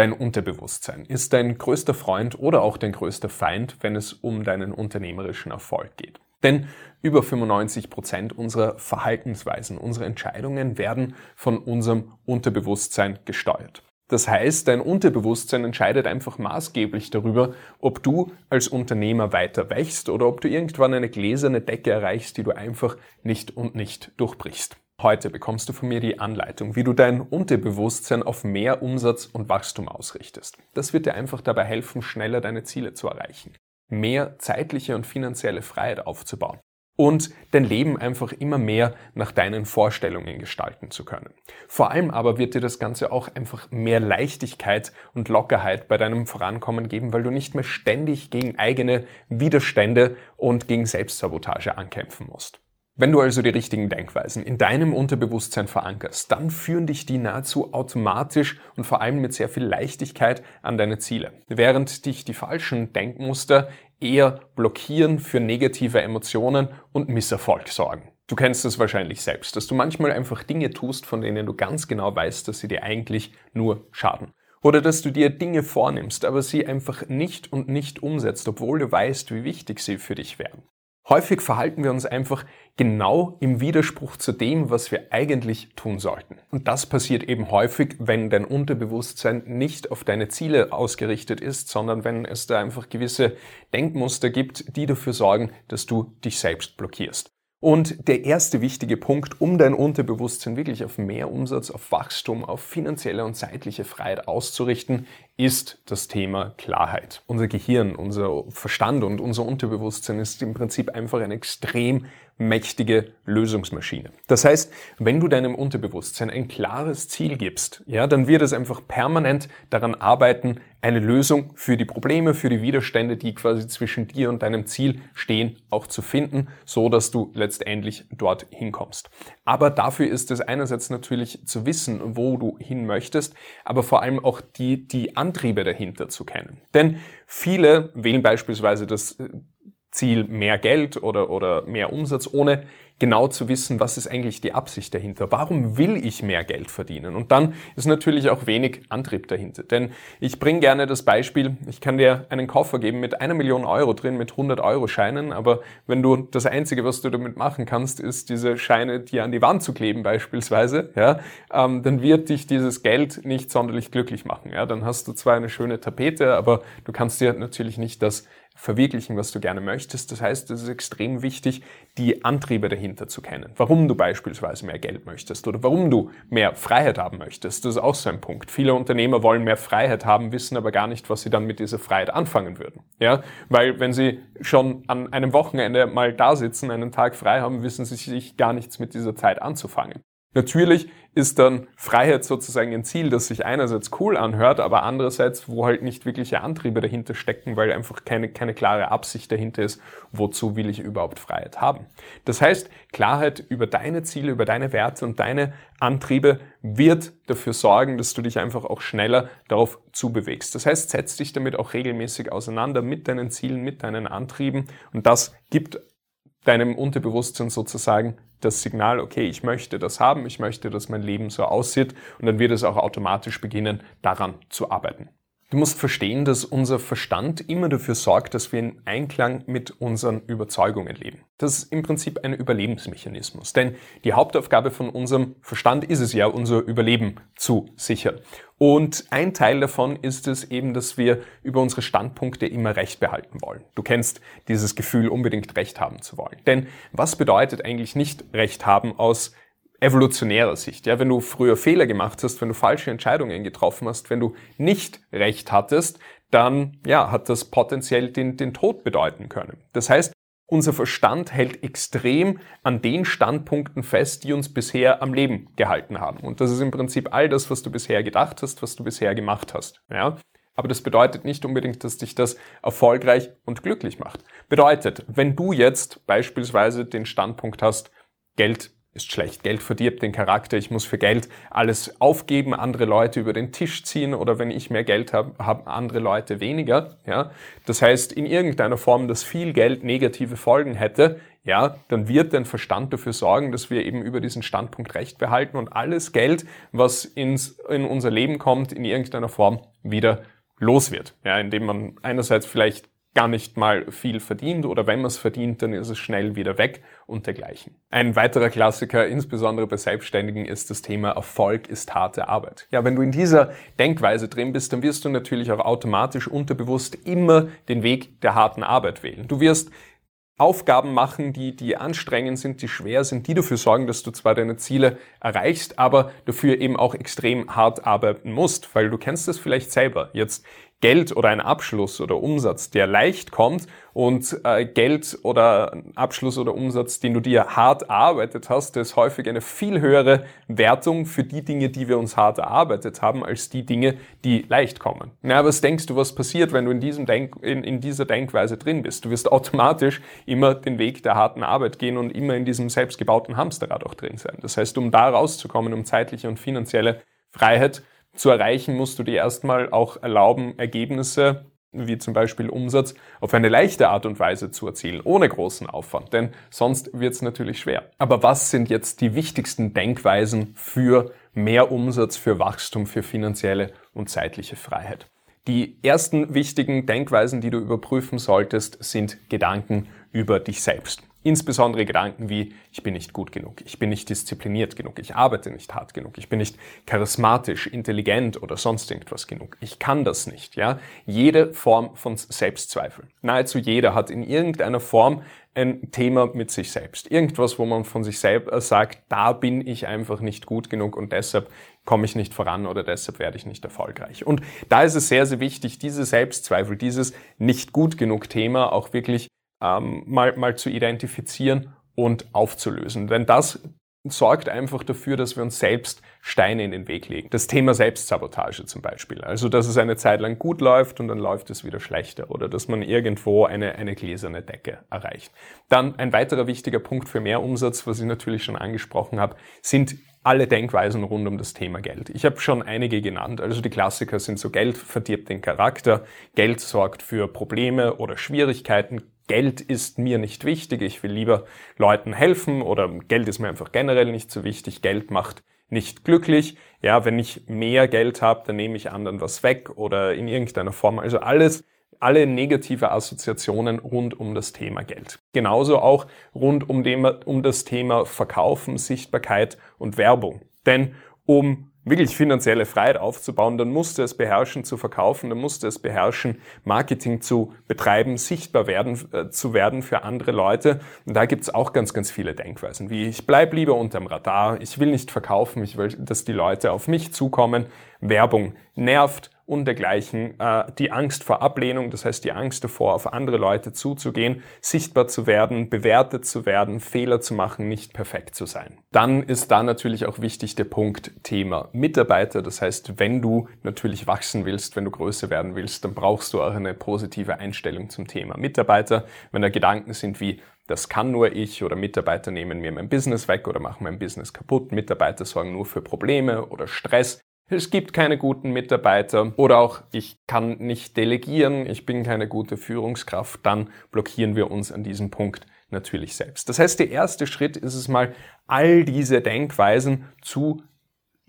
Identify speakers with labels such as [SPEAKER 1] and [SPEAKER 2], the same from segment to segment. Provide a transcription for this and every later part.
[SPEAKER 1] Dein Unterbewusstsein ist dein größter Freund oder auch dein größter Feind, wenn es um deinen unternehmerischen Erfolg geht. Denn über 95 Prozent unserer Verhaltensweisen, unserer Entscheidungen werden von unserem Unterbewusstsein gesteuert. Das heißt, dein Unterbewusstsein entscheidet einfach maßgeblich darüber, ob du als Unternehmer weiter wächst oder ob du irgendwann eine gläserne Decke erreichst, die du einfach nicht und nicht durchbrichst. Heute bekommst du von mir die Anleitung, wie du dein Unterbewusstsein auf mehr Umsatz und Wachstum ausrichtest. Das wird dir einfach dabei helfen, schneller deine Ziele zu erreichen, mehr zeitliche und finanzielle Freiheit aufzubauen und dein Leben einfach immer mehr nach deinen Vorstellungen gestalten zu können. Vor allem aber wird dir das Ganze auch einfach mehr Leichtigkeit und Lockerheit bei deinem Vorankommen geben, weil du nicht mehr ständig gegen eigene Widerstände und gegen Selbstsabotage ankämpfen musst. Wenn du also die richtigen Denkweisen in deinem Unterbewusstsein verankerst, dann führen dich die nahezu automatisch und vor allem mit sehr viel Leichtigkeit an deine Ziele, während dich die falschen Denkmuster eher blockieren für negative Emotionen und Misserfolg sorgen. Du kennst es wahrscheinlich selbst, dass du manchmal einfach Dinge tust, von denen du ganz genau weißt, dass sie dir eigentlich nur schaden. Oder dass du dir Dinge vornimmst, aber sie einfach nicht und nicht umsetzt, obwohl du weißt, wie wichtig sie für dich wären. Häufig verhalten wir uns einfach genau im Widerspruch zu dem, was wir eigentlich tun sollten. Und das passiert eben häufig, wenn dein Unterbewusstsein nicht auf deine Ziele ausgerichtet ist, sondern wenn es da einfach gewisse Denkmuster gibt, die dafür sorgen, dass du dich selbst blockierst. Und der erste wichtige Punkt, um dein Unterbewusstsein wirklich auf mehr Umsatz, auf Wachstum, auf finanzielle und zeitliche Freiheit auszurichten, ist das Thema Klarheit. Unser Gehirn, unser Verstand und unser Unterbewusstsein ist im Prinzip einfach ein extrem mächtige Lösungsmaschine. Das heißt, wenn du deinem Unterbewusstsein ein klares Ziel gibst, ja, dann wird es einfach permanent daran arbeiten, eine Lösung für die Probleme, für die Widerstände, die quasi zwischen dir und deinem Ziel stehen, auch zu finden, so dass du letztendlich dort hinkommst. Aber dafür ist es einerseits natürlich zu wissen, wo du hin möchtest, aber vor allem auch die, die Antriebe dahinter zu kennen. Denn viele wählen beispielsweise das Ziel mehr Geld oder, oder mehr Umsatz, ohne genau zu wissen, was ist eigentlich die Absicht dahinter. Warum will ich mehr Geld verdienen? Und dann ist natürlich auch wenig Antrieb dahinter. Denn ich bringe gerne das Beispiel, ich kann dir einen Koffer geben mit einer Million Euro drin, mit 100 Euro Scheinen, aber wenn du das Einzige, was du damit machen kannst, ist diese Scheine dir an die Wand zu kleben beispielsweise, ja, ähm, dann wird dich dieses Geld nicht sonderlich glücklich machen. Ja, dann hast du zwar eine schöne Tapete, aber du kannst dir natürlich nicht das verwirklichen, was du gerne möchtest. Das heißt, es ist extrem wichtig, die Antriebe dahinter zu kennen. Warum du beispielsweise mehr Geld möchtest oder warum du mehr Freiheit haben möchtest. Das ist auch so ein Punkt. Viele Unternehmer wollen mehr Freiheit haben, wissen aber gar nicht, was sie dann mit dieser Freiheit anfangen würden. Ja, weil wenn sie schon an einem Wochenende mal da sitzen, einen Tag frei haben, wissen sie sich gar nichts mit dieser Zeit anzufangen. Natürlich ist dann Freiheit sozusagen ein Ziel, das sich einerseits cool anhört, aber andererseits, wo halt nicht wirkliche Antriebe dahinter stecken, weil einfach keine, keine klare Absicht dahinter ist, wozu will ich überhaupt Freiheit haben. Das heißt, Klarheit über deine Ziele, über deine Werte und deine Antriebe wird dafür sorgen, dass du dich einfach auch schneller darauf zubewegst. Das heißt, setz dich damit auch regelmäßig auseinander mit deinen Zielen, mit deinen Antrieben und das gibt deinem Unterbewusstsein sozusagen das Signal, okay, ich möchte das haben, ich möchte, dass mein Leben so aussieht und dann wird es auch automatisch beginnen, daran zu arbeiten. Du musst verstehen, dass unser Verstand immer dafür sorgt, dass wir in Einklang mit unseren Überzeugungen leben. Das ist im Prinzip ein Überlebensmechanismus. Denn die Hauptaufgabe von unserem Verstand ist es ja, unser Überleben zu sichern. Und ein Teil davon ist es eben, dass wir über unsere Standpunkte immer Recht behalten wollen. Du kennst dieses Gefühl, unbedingt Recht haben zu wollen. Denn was bedeutet eigentlich nicht Recht haben aus evolutionärer Sicht. Ja, wenn du früher Fehler gemacht hast, wenn du falsche Entscheidungen getroffen hast, wenn du nicht recht hattest, dann ja, hat das potenziell den, den Tod bedeuten können. Das heißt, unser Verstand hält extrem an den Standpunkten fest, die uns bisher am Leben gehalten haben. Und das ist im Prinzip all das, was du bisher gedacht hast, was du bisher gemacht hast. Ja? Aber das bedeutet nicht unbedingt, dass dich das erfolgreich und glücklich macht. Bedeutet, wenn du jetzt beispielsweise den Standpunkt hast, Geld ist schlecht. Geld verdirbt den Charakter. Ich muss für Geld alles aufgeben, andere Leute über den Tisch ziehen oder wenn ich mehr Geld habe, haben andere Leute weniger. Ja, das heißt in irgendeiner Form, dass viel Geld negative Folgen hätte. Ja, dann wird dein Verstand dafür sorgen, dass wir eben über diesen Standpunkt Recht behalten und alles Geld, was ins, in unser Leben kommt, in irgendeiner Form wieder los wird. Ja, indem man einerseits vielleicht gar nicht mal viel verdient oder wenn man es verdient, dann ist es schnell wieder weg und dergleichen. Ein weiterer Klassiker, insbesondere bei Selbstständigen, ist das Thema Erfolg ist harte Arbeit. Ja, wenn du in dieser Denkweise drin bist, dann wirst du natürlich auch automatisch unterbewusst immer den Weg der harten Arbeit wählen. Du wirst Aufgaben machen, die, die anstrengend sind, die schwer sind, die dafür sorgen, dass du zwar deine Ziele erreichst, aber dafür eben auch extrem hart arbeiten musst, weil du kennst es vielleicht selber. Jetzt Geld oder ein Abschluss oder Umsatz, der leicht kommt und äh, Geld oder Abschluss oder Umsatz, den du dir hart erarbeitet hast, der ist häufig eine viel höhere Wertung für die Dinge, die wir uns hart erarbeitet haben, als die Dinge, die leicht kommen. Na, was denkst du, was passiert, wenn du in, diesem Denk in, in dieser Denkweise drin bist? Du wirst automatisch immer den Weg der harten Arbeit gehen und immer in diesem selbstgebauten Hamsterrad auch drin sein. Das heißt, um da rauszukommen, um zeitliche und finanzielle Freiheit, zu erreichen, musst du dir erstmal auch erlauben, Ergebnisse wie zum Beispiel Umsatz, auf eine leichte Art und Weise zu erzielen, ohne großen Aufwand, denn sonst wird es natürlich schwer. Aber was sind jetzt die wichtigsten Denkweisen für mehr Umsatz, für Wachstum, für finanzielle und zeitliche Freiheit? Die ersten wichtigen Denkweisen, die du überprüfen solltest, sind Gedanken über dich selbst. Insbesondere Gedanken wie, ich bin nicht gut genug, ich bin nicht diszipliniert genug, ich arbeite nicht hart genug, ich bin nicht charismatisch, intelligent oder sonst irgendwas genug. Ich kann das nicht, ja. Jede Form von Selbstzweifel. Nahezu jeder hat in irgendeiner Form ein Thema mit sich selbst. Irgendwas, wo man von sich selbst äh, sagt, da bin ich einfach nicht gut genug und deshalb komme ich nicht voran oder deshalb werde ich nicht erfolgreich. Und da ist es sehr, sehr wichtig, diese Selbstzweifel, dieses nicht gut genug Thema auch wirklich ähm, mal, mal zu identifizieren und aufzulösen. Denn das sorgt einfach dafür, dass wir uns selbst Steine in den Weg legen. Das Thema Selbstsabotage zum Beispiel. Also, dass es eine Zeit lang gut läuft und dann läuft es wieder schlechter oder dass man irgendwo eine, eine gläserne Decke erreicht. Dann ein weiterer wichtiger Punkt für mehr Umsatz, was ich natürlich schon angesprochen habe, sind alle Denkweisen rund um das Thema Geld. Ich habe schon einige genannt. Also die Klassiker sind so Geld verdirbt den Charakter, Geld sorgt für Probleme oder Schwierigkeiten, Geld ist mir nicht wichtig, ich will lieber Leuten helfen oder Geld ist mir einfach generell nicht so wichtig, Geld macht nicht glücklich. Ja, wenn ich mehr Geld habe, dann nehme ich anderen was weg oder in irgendeiner Form. Also alles, alle negative Assoziationen rund um das Thema Geld. Genauso auch rund um, dem, um das Thema Verkaufen, Sichtbarkeit und Werbung. Denn um wirklich finanzielle Freiheit aufzubauen, dann musste es beherrschen zu verkaufen, dann musste es beherrschen, Marketing zu betreiben, sichtbar werden, äh, zu werden für andere Leute. Und da gibt's auch ganz, ganz viele Denkweisen, wie ich bleib lieber unterm Radar, ich will nicht verkaufen, ich will, dass die Leute auf mich zukommen. Werbung nervt, und dergleichen, äh, die Angst vor Ablehnung, das heißt die Angst davor, auf andere Leute zuzugehen, sichtbar zu werden, bewertet zu werden, Fehler zu machen, nicht perfekt zu sein. Dann ist da natürlich auch wichtig der Punkt Thema Mitarbeiter. Das heißt, wenn du natürlich wachsen willst, wenn du größer werden willst, dann brauchst du auch eine positive Einstellung zum Thema Mitarbeiter. Wenn da Gedanken sind wie, das kann nur ich oder Mitarbeiter nehmen mir mein Business weg oder machen mein Business kaputt. Mitarbeiter sorgen nur für Probleme oder Stress es gibt keine guten Mitarbeiter oder auch ich kann nicht delegieren, ich bin keine gute Führungskraft, dann blockieren wir uns an diesem Punkt natürlich selbst. Das heißt, der erste Schritt ist es mal, all diese Denkweisen zu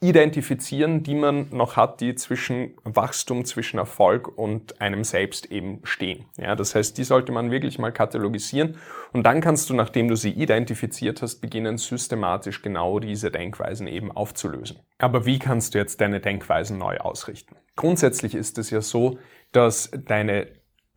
[SPEAKER 1] identifizieren, die man noch hat, die zwischen Wachstum, zwischen Erfolg und einem selbst eben stehen. Ja, das heißt, die sollte man wirklich mal katalogisieren und dann kannst du, nachdem du sie identifiziert hast, beginnen systematisch genau diese Denkweisen eben aufzulösen. Aber wie kannst du jetzt deine Denkweisen neu ausrichten? Grundsätzlich ist es ja so, dass deine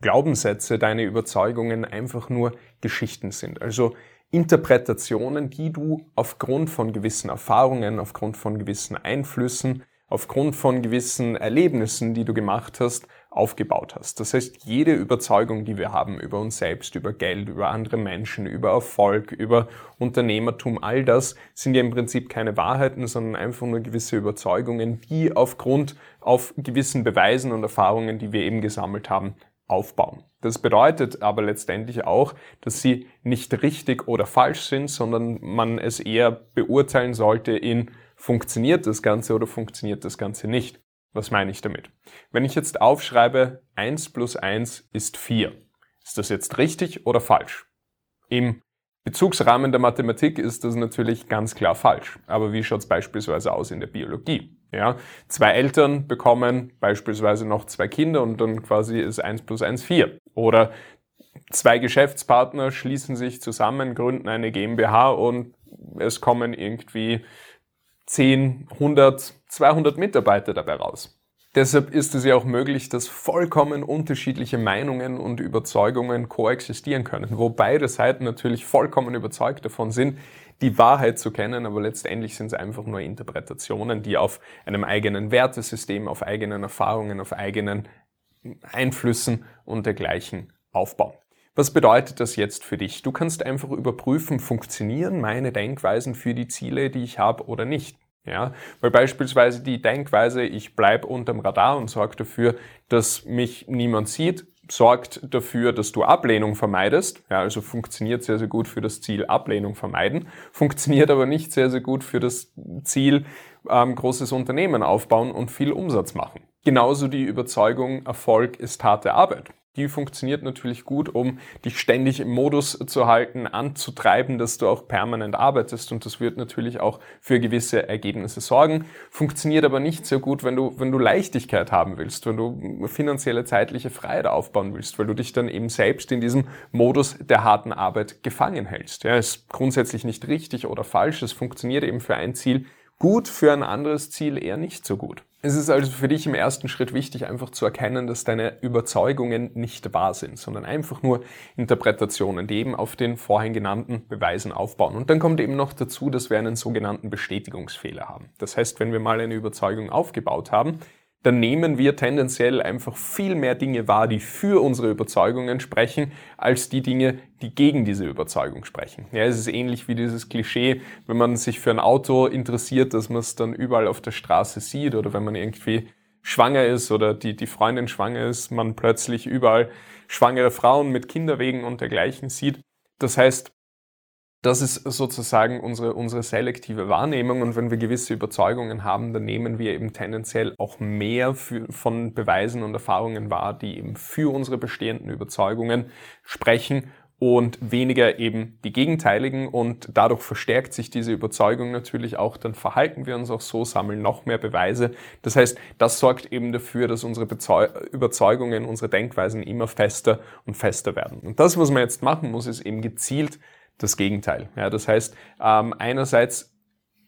[SPEAKER 1] Glaubenssätze, deine Überzeugungen einfach nur Geschichten sind. Also Interpretationen, die du aufgrund von gewissen Erfahrungen, aufgrund von gewissen Einflüssen, aufgrund von gewissen Erlebnissen, die du gemacht hast, aufgebaut hast. Das heißt, jede Überzeugung, die wir haben über uns selbst, über Geld, über andere Menschen, über Erfolg, über Unternehmertum, all das sind ja im Prinzip keine Wahrheiten, sondern einfach nur gewisse Überzeugungen, die aufgrund auf gewissen Beweisen und Erfahrungen, die wir eben gesammelt haben, aufbauen. Das bedeutet aber letztendlich auch, dass sie nicht richtig oder falsch sind, sondern man es eher beurteilen sollte in funktioniert das Ganze oder funktioniert das Ganze nicht. Was meine ich damit? Wenn ich jetzt aufschreibe, 1 plus 1 ist 4, ist das jetzt richtig oder falsch? Im Bezugsrahmen der Mathematik ist das natürlich ganz klar falsch. Aber wie schaut es beispielsweise aus in der Biologie? Ja, zwei Eltern bekommen beispielsweise noch zwei Kinder und dann quasi ist 1 plus 1 4. Oder zwei Geschäftspartner schließen sich zusammen, gründen eine GmbH und es kommen irgendwie 10, 100, 200 Mitarbeiter dabei raus. Deshalb ist es ja auch möglich, dass vollkommen unterschiedliche Meinungen und Überzeugungen koexistieren können, wo beide Seiten natürlich vollkommen überzeugt davon sind, die Wahrheit zu kennen, aber letztendlich sind es einfach nur Interpretationen, die auf einem eigenen Wertesystem, auf eigenen Erfahrungen, auf eigenen Einflüssen und dergleichen aufbauen. Was bedeutet das jetzt für dich? Du kannst einfach überprüfen, funktionieren meine Denkweisen für die Ziele, die ich habe oder nicht. Ja, weil beispielsweise die Denkweise, ich bleib unterm Radar und sorge dafür, dass mich niemand sieht, sorgt dafür, dass du Ablehnung vermeidest. Ja, also funktioniert sehr, sehr gut für das Ziel Ablehnung vermeiden, funktioniert aber nicht sehr, sehr gut für das Ziel ähm, großes Unternehmen aufbauen und viel Umsatz machen. Genauso die Überzeugung, Erfolg ist harte Arbeit. Die funktioniert natürlich gut, um dich ständig im Modus zu halten, anzutreiben, dass du auch permanent arbeitest und das wird natürlich auch für gewisse Ergebnisse sorgen. Funktioniert aber nicht so gut, wenn du, wenn du Leichtigkeit haben willst, wenn du finanzielle zeitliche Freiheit aufbauen willst, weil du dich dann eben selbst in diesem Modus der harten Arbeit gefangen hältst. Ja, ist grundsätzlich nicht richtig oder falsch. Es funktioniert eben für ein Ziel gut, für ein anderes Ziel eher nicht so gut. Es ist also für dich im ersten Schritt wichtig, einfach zu erkennen, dass deine Überzeugungen nicht wahr sind, sondern einfach nur Interpretationen, die eben auf den vorhin genannten Beweisen aufbauen. Und dann kommt eben noch dazu, dass wir einen sogenannten Bestätigungsfehler haben. Das heißt, wenn wir mal eine Überzeugung aufgebaut haben, dann nehmen wir tendenziell einfach viel mehr Dinge wahr, die für unsere Überzeugungen sprechen, als die Dinge, die gegen diese Überzeugung sprechen. Ja, es ist ähnlich wie dieses Klischee, wenn man sich für ein Auto interessiert, dass man es dann überall auf der Straße sieht oder wenn man irgendwie schwanger ist oder die, die Freundin schwanger ist, man plötzlich überall schwangere Frauen mit Kinderwegen und dergleichen sieht. Das heißt, das ist sozusagen unsere, unsere selektive Wahrnehmung und wenn wir gewisse Überzeugungen haben, dann nehmen wir eben tendenziell auch mehr für, von Beweisen und Erfahrungen wahr, die eben für unsere bestehenden Überzeugungen sprechen und weniger eben die gegenteiligen und dadurch verstärkt sich diese Überzeugung natürlich auch, dann verhalten wir uns auch so, sammeln noch mehr Beweise. Das heißt, das sorgt eben dafür, dass unsere Bezeu Überzeugungen, unsere Denkweisen immer fester und fester werden. Und das, was man jetzt machen muss, ist eben gezielt das Gegenteil. Ja, das heißt, ähm, einerseits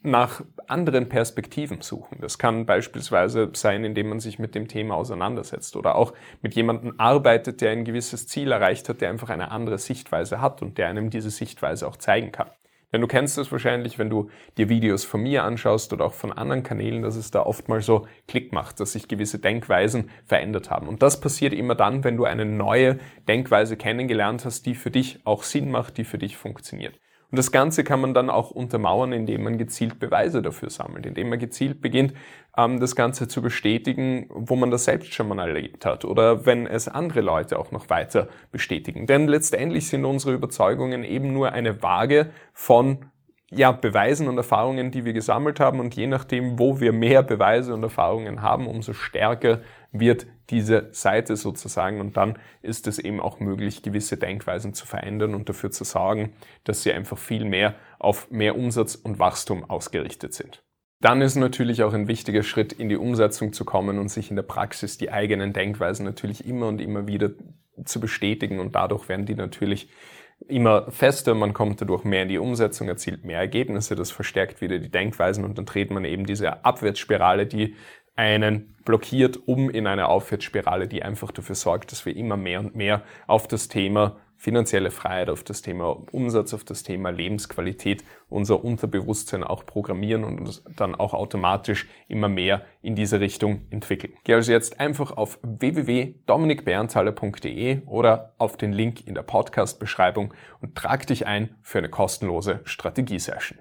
[SPEAKER 1] nach anderen Perspektiven suchen. Das kann beispielsweise sein, indem man sich mit dem Thema auseinandersetzt oder auch mit jemandem arbeitet, der ein gewisses Ziel erreicht hat, der einfach eine andere Sichtweise hat und der einem diese Sichtweise auch zeigen kann. Denn du kennst das wahrscheinlich, wenn du dir Videos von mir anschaust oder auch von anderen Kanälen, dass es da oft mal so Klick macht, dass sich gewisse Denkweisen verändert haben. Und das passiert immer dann, wenn du eine neue Denkweise kennengelernt hast, die für dich auch Sinn macht, die für dich funktioniert. Und das Ganze kann man dann auch untermauern, indem man gezielt Beweise dafür sammelt, indem man gezielt beginnt, ähm, das Ganze zu bestätigen, wo man das selbst schon mal erlebt hat oder wenn es andere Leute auch noch weiter bestätigen. Denn letztendlich sind unsere Überzeugungen eben nur eine Waage von ja, Beweisen und Erfahrungen, die wir gesammelt haben. Und je nachdem, wo wir mehr Beweise und Erfahrungen haben, umso stärker wird diese Seite sozusagen. Und dann ist es eben auch möglich, gewisse Denkweisen zu verändern und dafür zu sorgen, dass sie einfach viel mehr auf mehr Umsatz und Wachstum ausgerichtet sind. Dann ist natürlich auch ein wichtiger Schritt, in die Umsetzung zu kommen und sich in der Praxis die eigenen Denkweisen natürlich immer und immer wieder zu bestätigen. Und dadurch werden die natürlich immer fester, man kommt dadurch mehr in die Umsetzung, erzielt mehr Ergebnisse, das verstärkt wieder die Denkweisen und dann dreht man eben diese Abwärtsspirale, die einen blockiert, um in eine Aufwärtsspirale, die einfach dafür sorgt, dass wir immer mehr und mehr auf das Thema finanzielle Freiheit, auf das Thema Umsatz, auf das Thema Lebensqualität unser Unterbewusstsein auch programmieren und uns dann auch automatisch immer mehr in diese Richtung entwickeln. Geh also jetzt einfach auf www.dominikberntaler.de oder auf den Link in der Podcast-Beschreibung und trag dich ein für eine kostenlose Strategiesession.